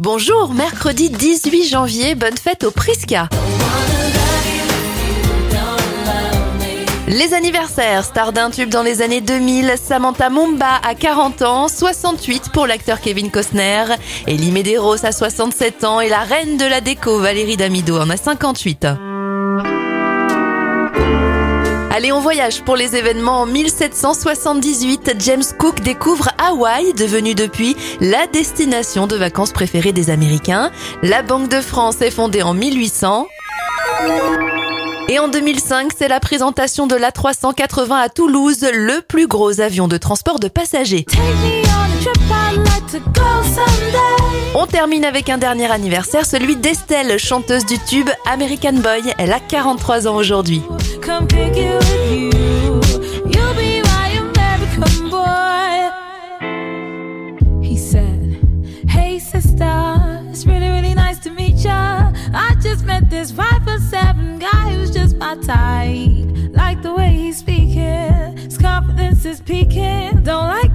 Bonjour, mercredi 18 janvier, bonne fête au Prisca. Les anniversaires, star d'un tube dans les années 2000, Samantha Mumba à 40 ans, 68 pour l'acteur Kevin Costner, Elie Medeiros à 67 ans et la reine de la déco Valérie Damido en a 58. Allez, on voyage pour les événements. En 1778, James Cook découvre Hawaï, devenu depuis la destination de vacances préférée des Américains. La Banque de France est fondée en 1800. Et en 2005, c'est la présentation de l'A380 à Toulouse, le plus gros avion de transport de passagers. On termine avec un dernier anniversaire, celui d'Estelle, chanteuse du tube American Boy. Elle a 43 ans aujourd'hui. Sister, it's really, really nice to meet ya. I just met this five foot seven guy who's just my type. Like the way he's speaking, his confidence is peaking. Don't like